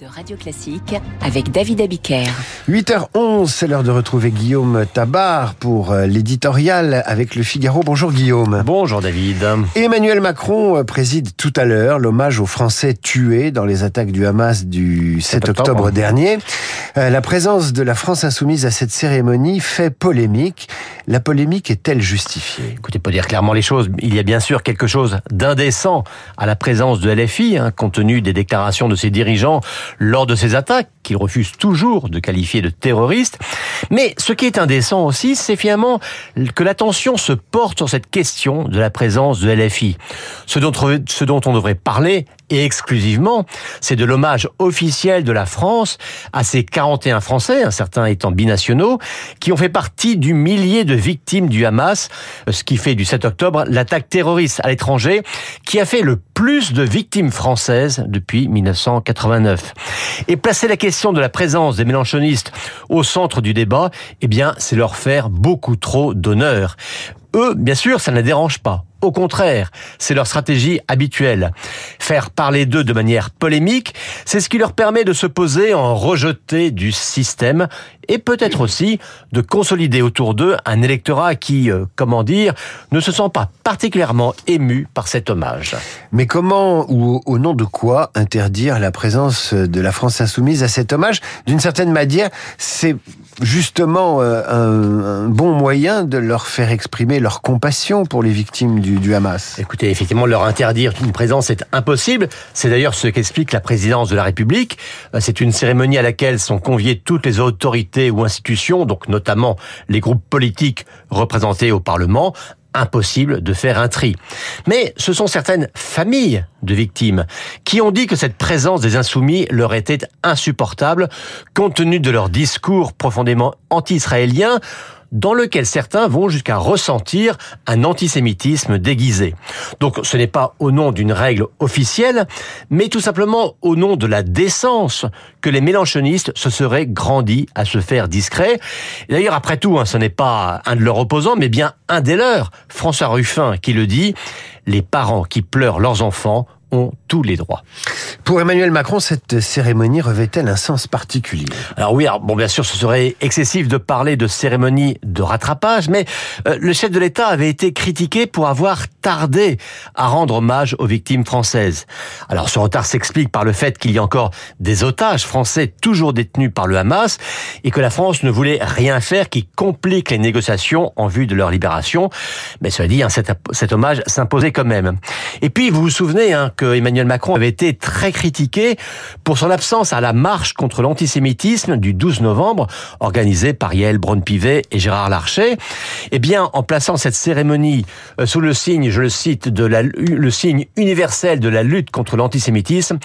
de Radio Classique avec David Abiker. 8h11, c'est l'heure de retrouver Guillaume Tabar pour euh, l'éditorial avec le Figaro. Bonjour Guillaume. Bonjour David. Emmanuel Macron euh, préside tout à l'heure l'hommage aux Français tués dans les attaques du Hamas du 7 octobre dernier. Euh, la présence de la France insoumise à cette cérémonie fait polémique. La polémique est-elle justifiée? Écoutez, pour dire clairement les choses, il y a bien sûr quelque chose d'indécent à la présence de LFI, hein, compte tenu des déclarations de ses dirigeants lors de ces attaques, qu'ils refusent toujours de qualifier de terroristes. Mais ce qui est indécent aussi, c'est finalement que l'attention se porte sur cette question de la présence de LFI. Ce dont, ce dont on devrait parler, et exclusivement, c'est de l'hommage officiel de la France à ces 41 Français, certains étant binationaux, qui ont fait partie du millier de victimes du Hamas, ce qui fait du 7 octobre l'attaque terroriste à l'étranger qui a fait le plus de victimes françaises depuis 1989. Et placer la question de la présence des mélanchonistes au centre du débat, eh bien, c'est leur faire beaucoup trop d'honneur. Eux, bien sûr, ça ne les dérange pas. Au contraire, c'est leur stratégie habituelle. Faire parler d'eux de manière polémique, c'est ce qui leur permet de se poser en rejeté du système et peut-être aussi de consolider autour d'eux un électorat qui, euh, comment dire, ne se sent pas particulièrement ému par cet hommage. Mais comment ou au nom de quoi interdire la présence de la France insoumise à cet hommage? D'une certaine manière, c'est justement euh, un, un, bon moyen de leur faire exprimer leur compassion pour les victimes du, du Hamas. Écoutez, effectivement, leur interdire une présence est impossible. C'est d'ailleurs ce qu'explique la présidence de la République. Euh, c'est une cérémonie à laquelle sont conviées toutes les autorités ou institutions, donc notamment les groupes politiques représentés au Parlement, impossible de faire un tri. Mais ce sont certaines familles de victimes qui ont dit que cette présence des insoumis leur était insupportable compte tenu de leur discours profondément anti-israélien dans lequel certains vont jusqu'à ressentir un antisémitisme déguisé. Donc ce n'est pas au nom d'une règle officielle, mais tout simplement au nom de la décence que les mélanchonistes se seraient grandis à se faire discret. D'ailleurs, après tout, hein, ce n'est pas un de leurs opposants, mais bien un des leurs, François Ruffin, qui le dit, les parents qui pleurent leurs enfants ont tous les droits. Pour Emmanuel Macron, cette cérémonie revêt-elle un sens particulier? Alors oui, alors bon, bien sûr, ce serait excessif de parler de cérémonie de rattrapage, mais euh, le chef de l'État avait été critiqué pour avoir tardé à rendre hommage aux victimes françaises. Alors ce retard s'explique par le fait qu'il y a encore des otages français toujours détenus par le Hamas et que la France ne voulait rien faire qui complique les négociations en vue de leur libération. Mais cela dit, hein, cet, cet hommage s'imposait quand même. Et puis, vous vous souvenez hein, que Emmanuel Macron avait été très critiqué pour son absence à la marche contre l'antisémitisme du 12 novembre, organisée par Yael Braun-Pivet et Gérard Larcher. Eh bien, en plaçant cette cérémonie euh, sous le signe, je le cite, de la, le signe universel de la lutte contre l'antisémitisme,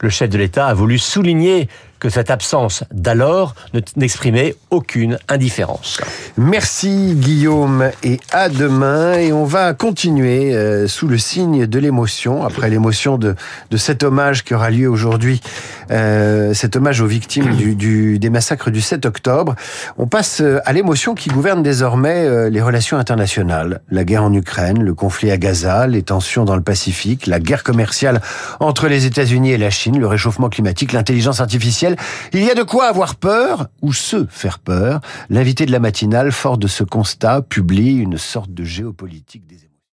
le chef de l'État a voulu souligner que cette absence d'alors n'exprimait aucune indifférence. Merci Guillaume et à demain et on va continuer euh, sous le signe de l'émotion après l'émotion de, de cet hommage qui aura lieu aujourd'hui, euh, cet hommage aux victimes des massacres du 7 octobre. On passe euh, à l'émotion qui gouverne désormais les relations internationales, la guerre en Ukraine, le conflit à Gaza, les tensions dans le Pacifique, la guerre commerciale entre les États-Unis et la Chine, le réchauffement climatique, l'intelligence artificielle il y a de quoi avoir peur ou se faire peur. L'invité de la matinale, fort de ce constat, publie une sorte de géopolitique des émotions.